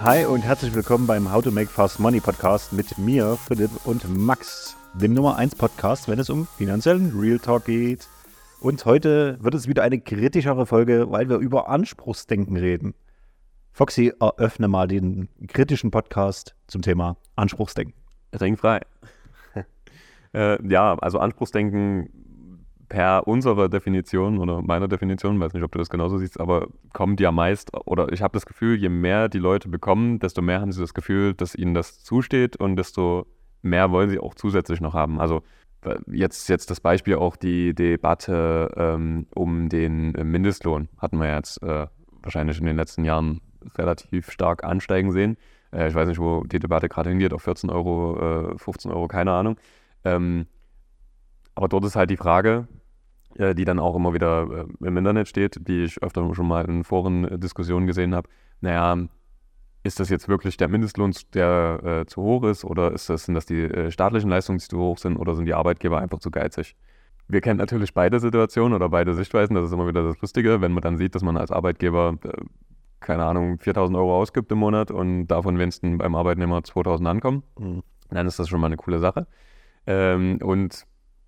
Hi und herzlich willkommen beim How to Make Fast Money Podcast mit mir, Philipp und Max, dem Nummer 1 Podcast, wenn es um finanziellen Real Talk geht. Und heute wird es wieder eine kritischere Folge, weil wir über Anspruchsdenken reden. Foxy, eröffne mal den kritischen Podcast zum Thema Anspruchsdenken. Ringfrei. äh, ja, also Anspruchsdenken per unserer Definition oder meiner Definition, weiß nicht, ob du das genauso siehst, aber kommt ja meist, oder ich habe das Gefühl, je mehr die Leute bekommen, desto mehr haben sie das Gefühl, dass ihnen das zusteht und desto mehr wollen sie auch zusätzlich noch haben. Also jetzt, jetzt das Beispiel auch die Debatte ähm, um den Mindestlohn hatten wir jetzt äh, wahrscheinlich in den letzten Jahren relativ stark ansteigen sehen. Äh, ich weiß nicht, wo die Debatte gerade hingeht, auf 14 Euro, äh, 15 Euro, keine Ahnung. Ähm, aber dort ist halt die Frage, äh, die dann auch immer wieder äh, im Internet steht, die ich öfter schon mal in Foren-Diskussionen gesehen habe. Naja, ist das jetzt wirklich der Mindestlohn, der äh, zu hoch ist, oder ist das, sind das die äh, staatlichen Leistungen, die zu hoch sind, oder sind die Arbeitgeber einfach zu geizig? Wir kennen natürlich beide Situationen oder beide Sichtweisen. Das ist immer wieder das Lustige, wenn man dann sieht, dass man als Arbeitgeber, äh, keine Ahnung, 4000 Euro ausgibt im Monat und davon wenigstens beim Arbeitnehmer 2000 ankommen. Mhm. Dann ist das schon mal eine coole Sache. Ähm, und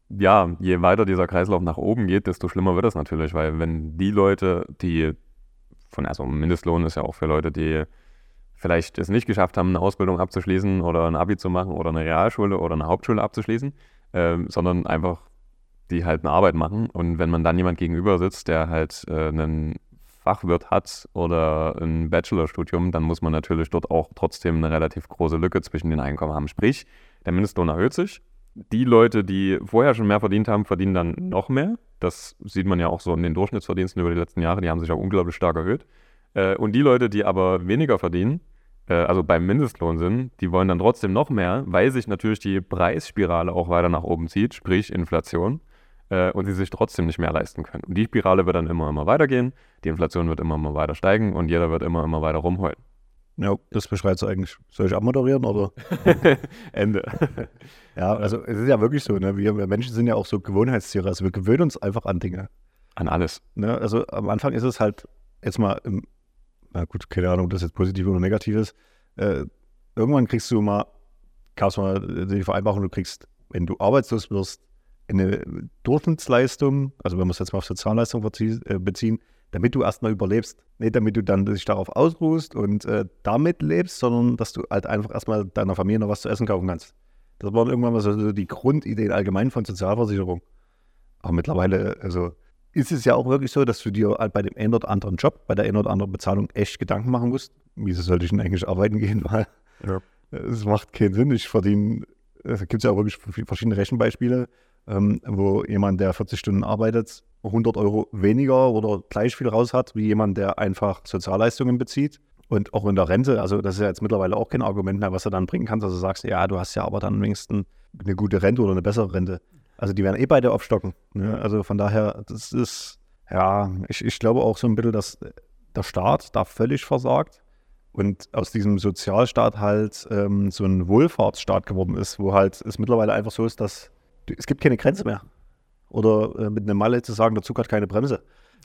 ja, je weiter dieser Kreislauf nach oben geht, desto schlimmer wird es natürlich, weil wenn die Leute, die von, also Mindestlohn ist ja auch für Leute, die vielleicht es nicht geschafft haben, eine Ausbildung abzuschließen oder ein Abi zu machen oder eine Realschule oder eine Hauptschule abzuschließen, äh, sondern einfach die halt eine Arbeit machen. Und wenn man dann jemand gegenüber sitzt, der halt äh, einen Fachwirt hat oder ein Bachelorstudium, dann muss man natürlich dort auch trotzdem eine relativ große Lücke zwischen den Einkommen haben. Sprich, der Mindestlohn erhöht sich, die Leute, die vorher schon mehr verdient haben, verdienen dann noch mehr. Das sieht man ja auch so in den Durchschnittsverdiensten über die letzten Jahre, die haben sich auch unglaublich stark erhöht. Äh, und die Leute, die aber weniger verdienen, äh, also beim Mindestlohn sind, die wollen dann trotzdem noch mehr, weil sich natürlich die Preisspirale auch weiter nach oben zieht, sprich Inflation, äh, und sie sich trotzdem nicht mehr leisten können. Und die Spirale wird dann immer, immer weitergehen, die Inflation wird immer, immer weiter steigen und jeder wird immer, immer weiter rumheulen. Ja, das beschreibt es eigentlich. Soll ich abmoderieren oder? Ende. ja, also es ist ja wirklich so, ne? Wir, wir, Menschen sind ja auch so Gewohnheitstiere. Also wir gewöhnen uns einfach an Dinge. An alles. Ne? Also am Anfang ist es halt jetzt mal, im, na gut, keine Ahnung, ob das jetzt positiv oder negativ ist. Äh, irgendwann kriegst du mal, gab mal die Vereinbarung, du kriegst, wenn du arbeitslos wirst, eine Durchschnittsleistung, also wenn wir es jetzt mal auf Sozialleistung äh, beziehen, damit du erstmal überlebst. Nicht damit du dann dich darauf ausruhst und äh, damit lebst, sondern dass du halt einfach erstmal deiner Familie noch was zu essen kaufen kannst. Das waren irgendwann mal so die Grundideen allgemein von Sozialversicherung. Aber mittlerweile, also ist es ja auch wirklich so, dass du dir halt bei dem einen oder anderen Job, bei der einen oder anderen Bezahlung echt Gedanken machen musst. Wieso sollte ich denn eigentlich arbeiten gehen? Weil ja. es macht keinen Sinn. Ich verdiene, es gibt ja auch wirklich verschiedene Rechenbeispiele, ähm, wo jemand, der 40 Stunden arbeitet, 100 Euro weniger oder gleich viel raus hat, wie jemand, der einfach Sozialleistungen bezieht. Und auch in der Rente, also das ist ja jetzt mittlerweile auch kein Argument mehr, was du dann bringen kannst, dass du sagst, ja, du hast ja aber dann wenigstens eine gute Rente oder eine bessere Rente. Also die werden eh beide aufstocken. Ne? Also von daher, das ist, ja, ich, ich glaube auch so ein bisschen, dass der Staat da völlig versagt und aus diesem Sozialstaat halt ähm, so ein Wohlfahrtsstaat geworden ist, wo halt es mittlerweile einfach so ist, dass es gibt keine Grenze mehr. Oder äh, mit einem Malle zu sagen, der Zug hat keine Bremse.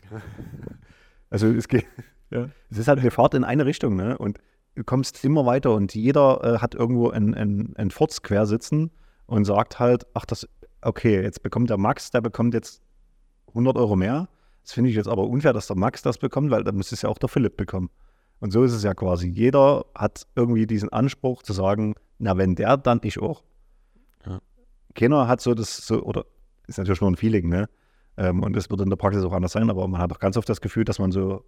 also es geht. Ja. Es ist halt eine Fahrt in eine Richtung, ne? Und du kommst immer weiter und jeder äh, hat irgendwo ein, ein, ein Furz quer sitzen und sagt halt, ach, das, okay, jetzt bekommt der Max, der bekommt jetzt 100 Euro mehr. Das finde ich jetzt aber unfair, dass der Max das bekommt, weil dann müsste es ja auch der Philipp bekommen. Und so ist es ja quasi. Jeder hat irgendwie diesen Anspruch zu sagen, na, wenn der, dann ich auch. Ja. Keiner hat so das, so, oder ist natürlich nur ein Feeling, ne? Ähm, und es wird in der Praxis auch anders sein, aber man hat auch ganz oft das Gefühl, dass man so,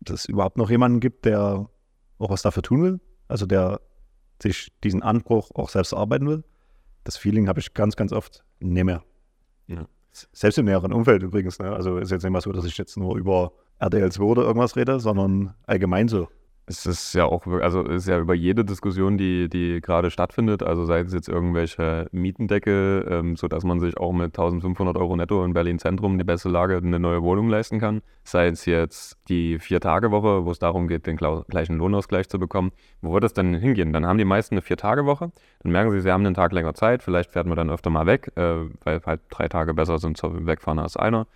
dass es überhaupt noch jemanden gibt, der auch was dafür tun will, also der sich diesen Anspruch auch selbst arbeiten will. Das Feeling habe ich ganz, ganz oft nicht mehr. Ja. Selbst im näheren Umfeld übrigens. Ne? Also ist jetzt nicht mal so, dass ich jetzt nur über RDL 2 oder irgendwas rede, sondern allgemein so es ist ja auch, also ist ja über jede Diskussion, die, die gerade stattfindet, also sei es jetzt irgendwelche Mietendeckel, ähm, sodass man sich auch mit 1500 Euro netto in Berlin Zentrum die beste Lage eine neue Wohnung leisten kann, sei es jetzt die Vier-Tage-Woche, wo es darum geht, den gleichen Lohnausgleich zu bekommen. Wo wird das denn hingehen? Dann haben die meisten eine Vier-Tage-Woche, dann merken sie, sie haben einen Tag länger Zeit, vielleicht fährt man dann öfter mal weg, äh, weil halt drei Tage besser sind zum Wegfahren als einer,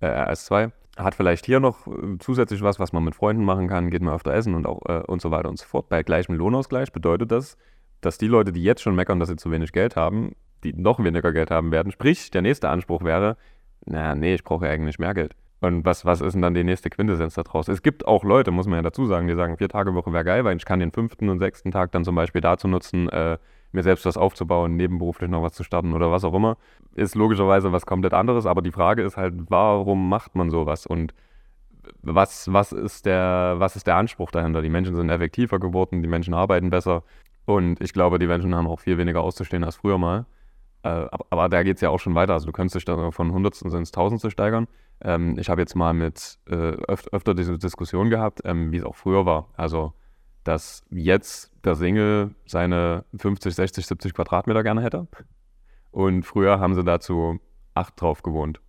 äh, als zwei. Hat vielleicht hier noch äh, zusätzlich was, was man mit Freunden machen kann, geht mal öfter essen und auch äh, und so weiter und so fort. Bei gleichem Lohnausgleich bedeutet das, dass die Leute, die jetzt schon meckern, dass sie zu wenig Geld haben, die noch weniger Geld haben werden. Sprich, der nächste Anspruch wäre, naja, nee, ich brauche ja eigentlich mehr Geld. Und was, was ist denn dann die nächste Quintessenz daraus? Es gibt auch Leute, muss man ja dazu sagen, die sagen, vier Tage Woche wäre geil, weil ich kann den fünften und sechsten Tag dann zum Beispiel dazu nutzen, äh, mir selbst was aufzubauen, nebenberuflich noch was zu starten oder was auch immer. Ist logischerweise was komplett anderes, aber die Frage ist halt, warum macht man sowas? Und was, was, ist der, was ist der Anspruch dahinter? Die Menschen sind effektiver geworden, die Menschen arbeiten besser und ich glaube, die Menschen haben auch viel weniger auszustehen als früher mal. Äh, aber, da geht es ja auch schon weiter. Also du könntest dich von Hundertsten ins Tausendste steigern. Ähm, ich habe jetzt mal mit äh, öf öfter diese Diskussion gehabt, ähm, wie es auch früher war. Also, dass jetzt der Single seine 50, 60, 70 Quadratmeter gerne hätte. Und früher haben sie dazu acht drauf gewohnt.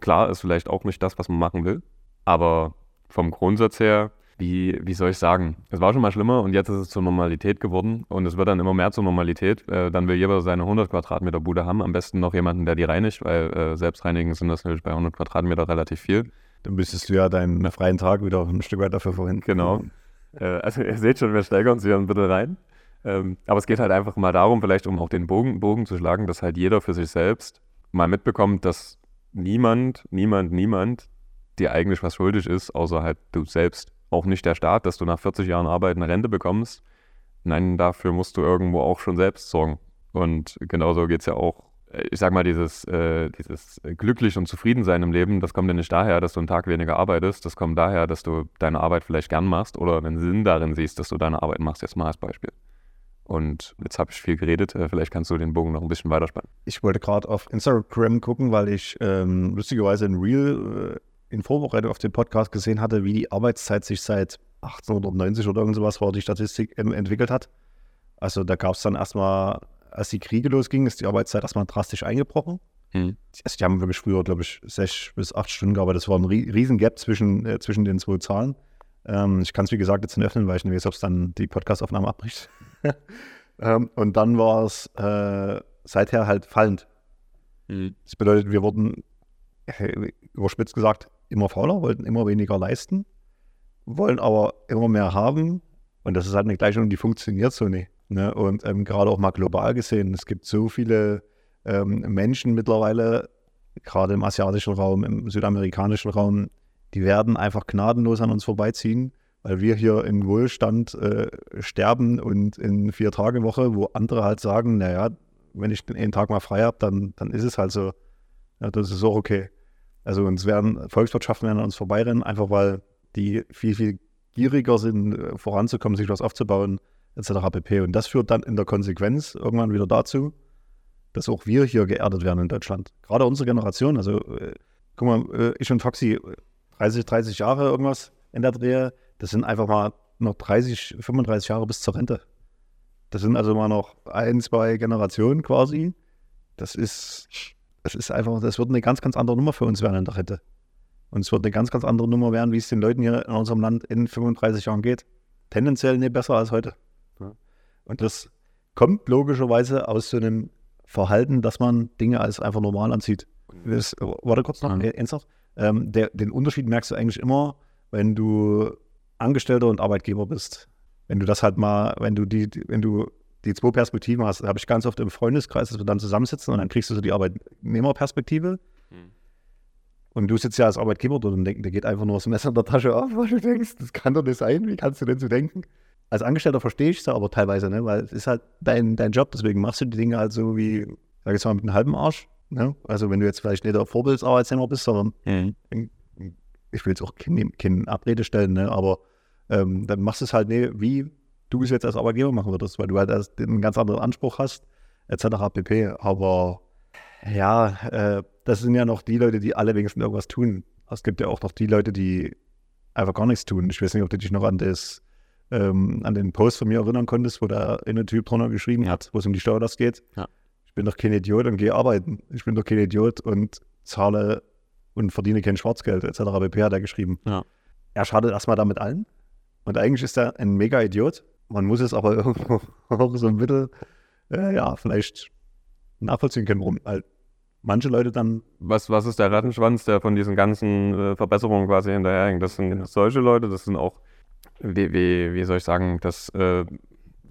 Klar, ist vielleicht auch nicht das, was man machen will. Aber vom Grundsatz her, wie, wie soll ich sagen, es war schon mal schlimmer und jetzt ist es zur Normalität geworden und es wird dann immer mehr zur Normalität. Äh, dann will jeder seine 100 Quadratmeter Bude haben, am besten noch jemanden, der die reinigt, weil äh, selbst reinigen sind das natürlich bei 100 Quadratmeter relativ viel. Dann müsstest du ja deinen freien Tag wieder ein Stück weit dafür verwenden. Genau. Äh, also ihr seht schon, wir steigern uns hier ein bisschen rein. Ähm, aber es geht halt einfach mal darum, vielleicht um auch den Bogen, Bogen zu schlagen, dass halt jeder für sich selbst mal mitbekommt, dass niemand, niemand, niemand dir eigentlich was schuldig ist, außer halt du selbst. Auch nicht der Staat, dass du nach 40 Jahren Arbeit eine Rente bekommst. Nein, dafür musst du irgendwo auch schon selbst sorgen. Und genauso geht es ja auch, ich sag mal, dieses, äh, dieses glücklich und zufrieden sein im Leben, das kommt ja nicht daher, dass du einen Tag weniger arbeitest, das kommt daher, dass du deine Arbeit vielleicht gern machst oder einen Sinn darin siehst, dass du deine Arbeit machst, jetzt mal als Beispiel. Und jetzt habe ich viel geredet. Äh, vielleicht kannst du den Bogen noch ein bisschen weiterspannen. Ich wollte gerade auf Instagram gucken, weil ich ähm, lustigerweise ein Reel äh, in Vorbereitung auf den Podcast gesehen hatte, wie die Arbeitszeit sich seit 1890 oder irgend sowas war die Statistik ähm, entwickelt hat. Also da gab es dann erstmal, als die Kriege losgingen, ist die Arbeitszeit erstmal drastisch eingebrochen. Mhm. Also die haben wirklich früher, glaube ich, sechs bis acht Stunden gearbeitet. Das war ein riesen Gap zwischen, äh, zwischen den zwei Zahlen. Ähm, ich kann es, wie gesagt, jetzt nicht öffnen, weil ich nicht weiß, ob es dann die Podcastaufnahme abbricht. ähm, und dann war es äh, seither halt fallend. Mhm. Das bedeutet, wir wurden, äh, überspitzt gesagt, immer fauler, wollten immer weniger leisten, wollen aber immer mehr haben. Und das ist halt eine Gleichung, die funktioniert so nicht. Ne? Und ähm, gerade auch mal global gesehen, es gibt so viele ähm, Menschen mittlerweile, gerade im asiatischen Raum, im südamerikanischen Raum, die werden einfach gnadenlos an uns vorbeiziehen, weil wir hier in Wohlstand äh, sterben und in vier Tage Woche, wo andere halt sagen, naja, wenn ich den einen Tag mal frei habe, dann, dann ist es halt so. Ja, das ist auch okay. Also uns werden Volkswirtschaften werden an uns vorbeirennen, einfach weil die viel, viel gieriger sind, äh, voranzukommen, sich was aufzubauen, etc. pp. Und das führt dann in der Konsequenz irgendwann wieder dazu, dass auch wir hier geerdet werden in Deutschland. Gerade unsere Generation, also äh, guck mal, äh, ich und Foxy, 30, 30 Jahre irgendwas in der Drehe, das sind einfach mal noch 30, 35 Jahre bis zur Rente. Das sind also mal noch ein, zwei Generationen quasi. Das ist das ist einfach, das wird eine ganz, ganz andere Nummer für uns werden in der Rente. Und es wird eine ganz, ganz andere Nummer werden, wie es den Leuten hier in unserem Land in 35 Jahren geht. Tendenziell nicht besser als heute. Und das kommt logischerweise aus so einem Verhalten, dass man Dinge als einfach normal anzieht. Das, warte kurz noch, mhm. ernsthaft. Ähm, der, den Unterschied merkst du eigentlich immer, wenn du Angestellter und Arbeitgeber bist. Wenn du das halt mal, wenn du die, wenn du die zwei Perspektiven hast. habe ich ganz oft im Freundeskreis, dass wir dann zusammensitzen und dann kriegst du so die Arbeitnehmerperspektive. Hm. Und du sitzt ja als Arbeitgeber dort und denkst, der geht einfach nur das Messer in der Tasche auf, weil du denkst, das kann doch nicht sein, wie kannst du denn so denken? Als Angestellter verstehe ich es aber teilweise, ne? weil es ist halt dein, dein Job, deswegen machst du die Dinge halt so wie, sag ich mal, mit einem halben Arsch. Ne? Also wenn du jetzt vielleicht nicht der Vorbildsarbeitnehmer bist, sondern mhm. ich will jetzt auch keine, keine Abrede stellen, ne? aber ähm, dann machst du es halt ne, wie du es jetzt als Arbeitgeber machen würdest, weil du halt einen ganz anderen Anspruch hast, etc. pp. Aber ja, äh, das sind ja noch die Leute, die alle wenigstens irgendwas tun. Es gibt ja auch noch die Leute, die einfach gar nichts tun. Ich weiß nicht, ob du dich noch an das ähm, an den Post von mir erinnern konntest, wo da ein Typ drunter geschrieben ja. hat, wo es um die Steuerlast geht. Ja. Ich bin doch kein Idiot und gehe arbeiten. Ich bin doch kein Idiot und zahle und verdiene kein Schwarzgeld, etc. pp. hat er geschrieben. Ja. Er schadet erstmal damit allen. Und eigentlich ist er ein mega Idiot, man muss es aber irgendwo auch so ein bisschen, äh, ja, vielleicht nachvollziehen können, warum halt manche Leute dann. Was, was ist der Rattenschwanz, der von diesen ganzen äh, Verbesserungen quasi hinterherhängt? Das sind genau. solche Leute, das sind auch, wie, wie, wie soll ich sagen, das, äh,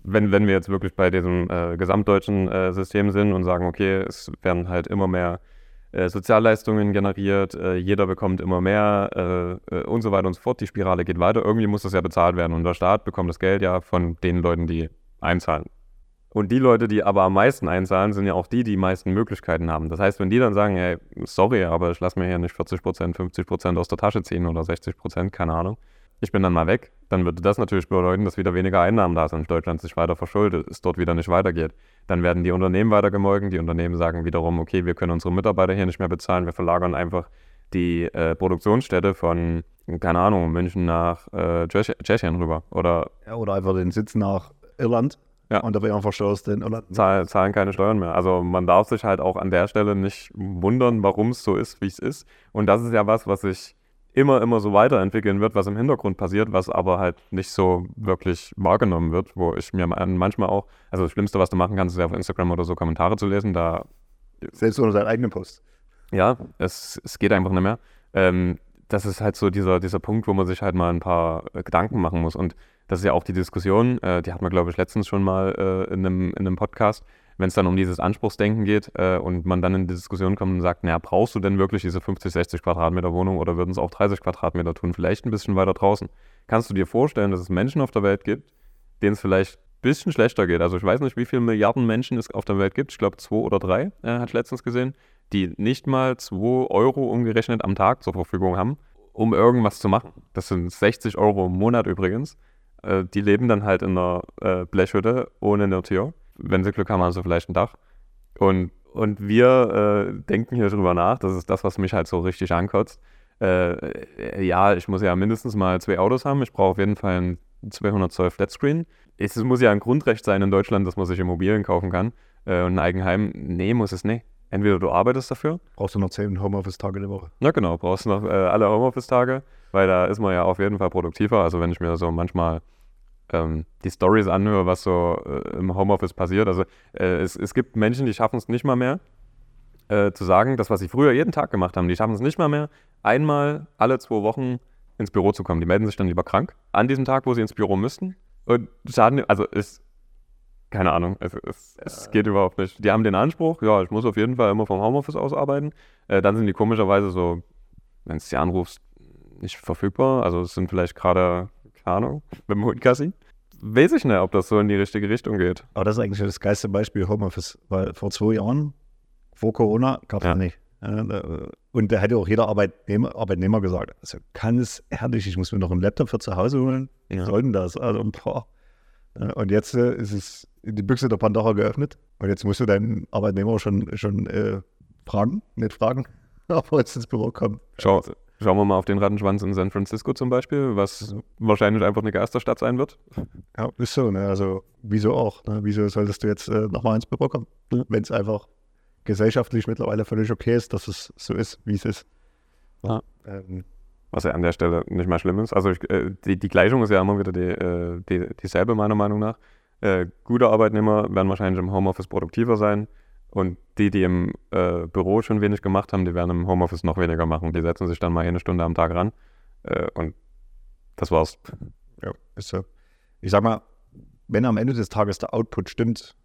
wenn, wenn wir jetzt wirklich bei diesem äh, gesamtdeutschen äh, System sind und sagen, okay, es werden halt immer mehr äh, Sozialleistungen generiert, äh, jeder bekommt immer mehr und so weiter und so fort, die Spirale geht weiter, irgendwie muss das ja bezahlt werden und der Staat bekommt das Geld ja von den Leuten, die einzahlen. Und die Leute, die aber am meisten einzahlen, sind ja auch die, die die meisten Möglichkeiten haben. Das heißt, wenn die dann sagen, hey, sorry, aber ich lasse mir hier nicht 40 Prozent, 50 Prozent aus der Tasche ziehen oder 60 Prozent, keine Ahnung, ich bin dann mal weg, dann würde das natürlich bedeuten, dass wieder weniger Einnahmen da sind, Deutschland sich weiter verschuldet, es dort wieder nicht weitergeht. Dann werden die Unternehmen weiter gemolken, die Unternehmen sagen wiederum, okay, wir können unsere Mitarbeiter hier nicht mehr bezahlen, wir verlagern einfach die äh, Produktionsstätte von, keine Ahnung, München nach äh, Tschechien rüber. Oder, ja, oder einfach den Sitz nach Irland ja. Und da wird einfach Steuern denn, oder? Zahl, zahlen keine Steuern mehr. Also man darf sich halt auch an der Stelle nicht wundern, warum es so ist, wie es ist. Und das ist ja was, was sich immer, immer so weiterentwickeln wird, was im Hintergrund passiert, was aber halt nicht so wirklich wahrgenommen wird, wo ich mir manchmal auch, also das Schlimmste, was du machen kannst, ist ja auf Instagram oder so Kommentare zu lesen, da... Selbst unter deinen eigenen Post. Ja, es, es geht einfach nicht mehr. Ähm, das ist halt so dieser, dieser Punkt, wo man sich halt mal ein paar Gedanken machen muss. Und das ist ja auch die Diskussion, äh, die hatten wir, glaube ich, letztens schon mal äh, in, einem, in einem Podcast, wenn es dann um dieses Anspruchsdenken geht äh, und man dann in die Diskussion kommt und sagt, naja, brauchst du denn wirklich diese 50, 60 Quadratmeter Wohnung oder würden es auch 30 Quadratmeter tun, vielleicht ein bisschen weiter draußen? Kannst du dir vorstellen, dass es Menschen auf der Welt gibt, denen es vielleicht ein bisschen schlechter geht? Also ich weiß nicht, wie viele Milliarden Menschen es auf der Welt gibt, ich glaube zwei oder drei, äh, ich letztens gesehen, die nicht mal 2 Euro umgerechnet am Tag zur Verfügung haben, um irgendwas zu machen. Das sind 60 Euro im Monat übrigens. Äh, die leben dann halt in einer äh, Blechhütte ohne eine Tür. Wenn sie Glück haben, haben sie vielleicht ein Dach. Und, und wir äh, denken hier drüber nach, das ist das, was mich halt so richtig ankotzt. Äh, ja, ich muss ja mindestens mal zwei Autos haben. Ich brauche auf jeden Fall ein 200 Zoll Flatscreen. Es muss ja ein Grundrecht sein in Deutschland, dass man sich Immobilien kaufen kann. Äh, und ein Eigenheim, nee, muss es nicht. Entweder du arbeitest dafür. Brauchst du noch zehn Homeoffice-Tage die Woche. Na genau, brauchst du noch äh, alle Homeoffice-Tage, weil da ist man ja auf jeden Fall produktiver. Also wenn ich mir so manchmal ähm, die Stories anhöre, was so äh, im Homeoffice passiert. Also äh, es, es gibt Menschen, die schaffen es nicht mal mehr, äh, zu sagen, das, was sie früher jeden Tag gemacht haben, die schaffen es nicht mal mehr, einmal alle zwei Wochen ins Büro zu kommen. Die melden sich dann lieber krank an diesem Tag, wo sie ins Büro müssten. Und schaden, also ist keine Ahnung, es, es, es, geht überhaupt nicht. Die haben den Anspruch, ja, ich muss auf jeden Fall immer vom Homeoffice aus arbeiten. Äh, dann sind die komischerweise so, wenn du sie anrufst, nicht verfügbar. Also es sind vielleicht gerade, keine Ahnung, mit dem Hund Gassi. Weiß ich nicht, ob das so in die richtige Richtung geht. Aber das ist eigentlich das geilste Beispiel Homeoffice, weil vor zwei Jahren, vor Corona, gab es ja. nicht. Und da hätte auch jeder Arbeitnehmer, Arbeitnehmer gesagt, also kann es ehrlich, ich muss mir noch einen Laptop für zu Hause holen. Ja. soll denn das? Also, boah. Und jetzt äh, ist es die Büchse der Pandora geöffnet. Und jetzt musst du deinen Arbeitnehmer schon, schon äh, fragen, nicht fragen, ob er jetzt ins Büro kommt. Schau, schauen wir mal auf den Rattenschwanz in San Francisco zum Beispiel, was wahrscheinlich einfach eine Geisterstadt sein wird. Ja, ist so. Ne? Also, wieso auch? Ne? Wieso solltest du jetzt äh, nochmal ins Büro kommen? Ne? Wenn es einfach gesellschaftlich mittlerweile völlig okay ist, dass es so ist, wie es ist. Ja. Ähm, was ja an der Stelle nicht mehr schlimm ist. Also ich, äh, die, die, Gleichung ist ja immer wieder die, äh, die, dieselbe, meiner Meinung nach. Äh, gute Arbeitnehmer werden wahrscheinlich im Homeoffice produktiver sein und die, die im äh, Büro schon wenig gemacht haben, die werden im Homeoffice noch weniger machen. Die setzen sich dann mal eine Stunde am Tag ran äh, und das war's. Ja, ist so. Ich sag mal, wenn am Ende des Tages der Output stimmt,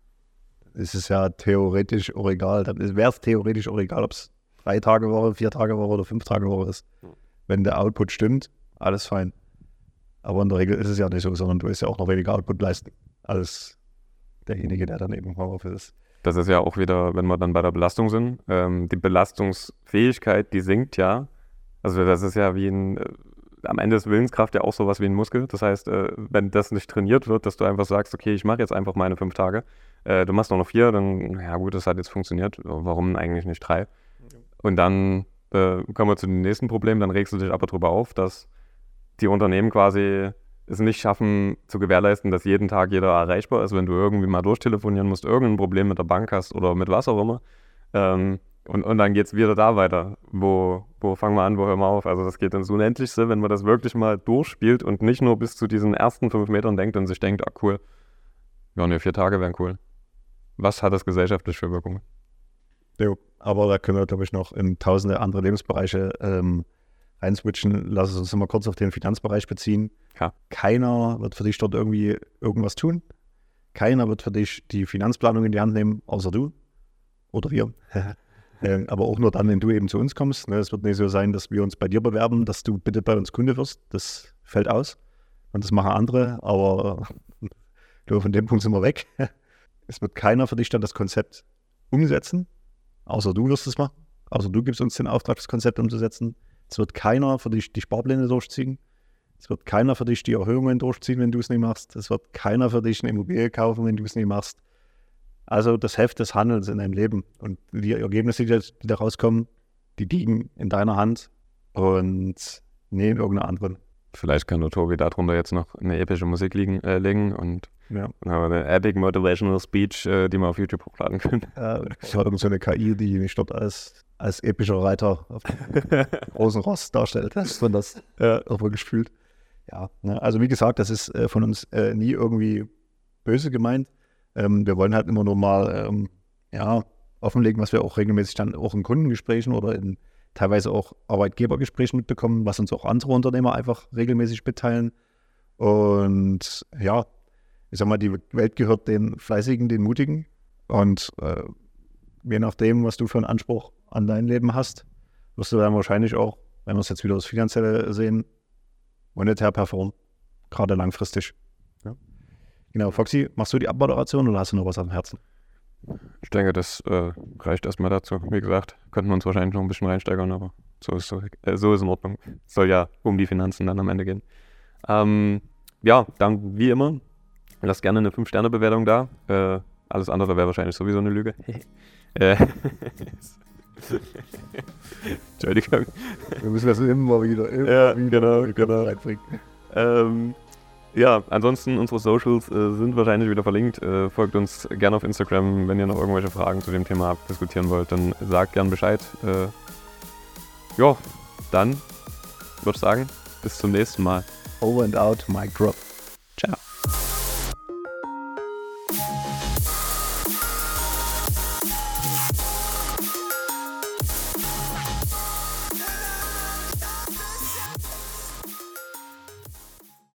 ist es ja theoretisch auch egal. Dann wäre es theoretisch auch egal, ob es drei Tage Woche, vier Tage Woche oder fünf Tage Woche ist. Wenn der Output stimmt, alles fein. Aber in der Regel ist es ja nicht so, sondern du wirst ja auch noch weniger Output leisten als derjenige, der dann eben im Homeoffice ist. Das ist ja auch wieder, wenn wir dann bei der Belastung sind, ähm, die Belastungsfähigkeit, die sinkt ja. Also das ist ja wie ein, äh, am Ende ist Willenskraft ja auch sowas wie ein Muskel. Das heißt, äh, wenn das nicht trainiert wird, dass du einfach sagst, okay, ich mache jetzt einfach meine fünf Tage, äh, du machst noch vier, dann, ja gut, das hat jetzt funktioniert, warum eigentlich nicht drei? Und dann äh, kommen wir zu dem nächsten Problem, dann regst du dich aber darüber auf, dass die Unternehmen quasi es nicht schaffen zu gewährleisten, dass jeden Tag jeder erreichbar ist, wenn du irgendwie mal durchtelefonieren musst, irgendein Problem mit der Bank hast oder mit was auch immer. Ähm, und, und dann geht es wieder da weiter. Wo, wo fangen wir an, wo hören wir auf? Also das geht ins Unendlichste, wenn man das wirklich mal durchspielt und nicht nur bis zu diesen ersten fünf Metern denkt und sich denkt, ah cool, ja ne, vier Tage wären cool. Was hat das gesellschaftlich für Wirkungen? Jo, aber da können wir, glaube ich, noch in tausende andere Lebensbereiche ähm, reinswitchen. Lass es uns mal kurz auf den Finanzbereich beziehen. Ja. Keiner wird für dich dort irgendwie irgendwas tun. Keiner wird für dich die Finanzplanung in die Hand nehmen, außer du oder wir. äh, aber auch nur dann, wenn du eben zu uns kommst. Ne? Es wird nicht so sein, dass wir uns bei dir bewerben, dass du bitte bei uns Kunde wirst. Das fällt aus. Und das machen andere, aber glaube, von dem Punkt sind wir weg. Es wird keiner für dich dann das Konzept umsetzen, außer du wirst es machen. Außer du gibst uns den Auftrag, das Konzept umzusetzen. Es wird keiner für dich die Sparpläne durchziehen. Es wird keiner für dich die Erhöhungen durchziehen, wenn du es nicht machst. Es wird keiner für dich eine Immobilie kaufen, wenn du es nicht machst. Also das Heft des Handelns in deinem Leben und die Ergebnisse, die da rauskommen, die liegen in deiner Hand und nie in irgendeiner anderen. Vielleicht kann der Tobi darunter jetzt noch eine epische Musik liegen, äh, legen und Ja. eine Epic Motivational Speech, äh, die man auf YouTube hochladen können. Äh, es war irgend so eine KI, die mich dort als, als epischer Reiter auf dem großen Ross darstellt. Das ist man das äh, irgendwo gefühlt. Ja, ne? also wie gesagt, das ist äh, von uns äh, nie irgendwie böse gemeint. Ähm, wir wollen halt immer nur mal ähm, ja, offenlegen, was wir auch regelmäßig dann auch in Kundengesprächen oder in teilweise auch Arbeitgebergesprächen mitbekommen, was uns auch andere Unternehmer einfach regelmäßig mitteilen. Und ja, ich sag mal, die Welt gehört den Fleißigen, den Mutigen. Und äh, je nachdem, was du für einen Anspruch an dein Leben hast, wirst du dann wahrscheinlich auch, wenn wir es jetzt wieder das Finanzielle sehen, monetär performen. Gerade langfristig. Ja. Genau, Foxy, machst du die Abmoderation oder hast du noch was am Herzen? Ich denke, das äh, reicht erstmal dazu. Wie gesagt, könnten wir uns wahrscheinlich noch ein bisschen reinsteigern, aber so ist, so, äh, so ist in Ordnung. Soll ja um die Finanzen dann am Ende gehen. Ähm, ja, dann wie immer, lasst gerne eine 5-Sterne-Bewertung da. Äh, alles andere wäre wahrscheinlich sowieso eine Lüge. äh, Entschuldigung. Wir müssen das immer wieder, immer Ja, genau, genau. reinbringen. Ähm, ja, ansonsten unsere Socials äh, sind wahrscheinlich wieder verlinkt. Äh, folgt uns gerne auf Instagram, wenn ihr noch irgendwelche Fragen zu dem Thema diskutieren wollt, dann sagt gern Bescheid. Äh, ja, dann würde ich sagen, bis zum nächsten Mal. Over and out, mic drop.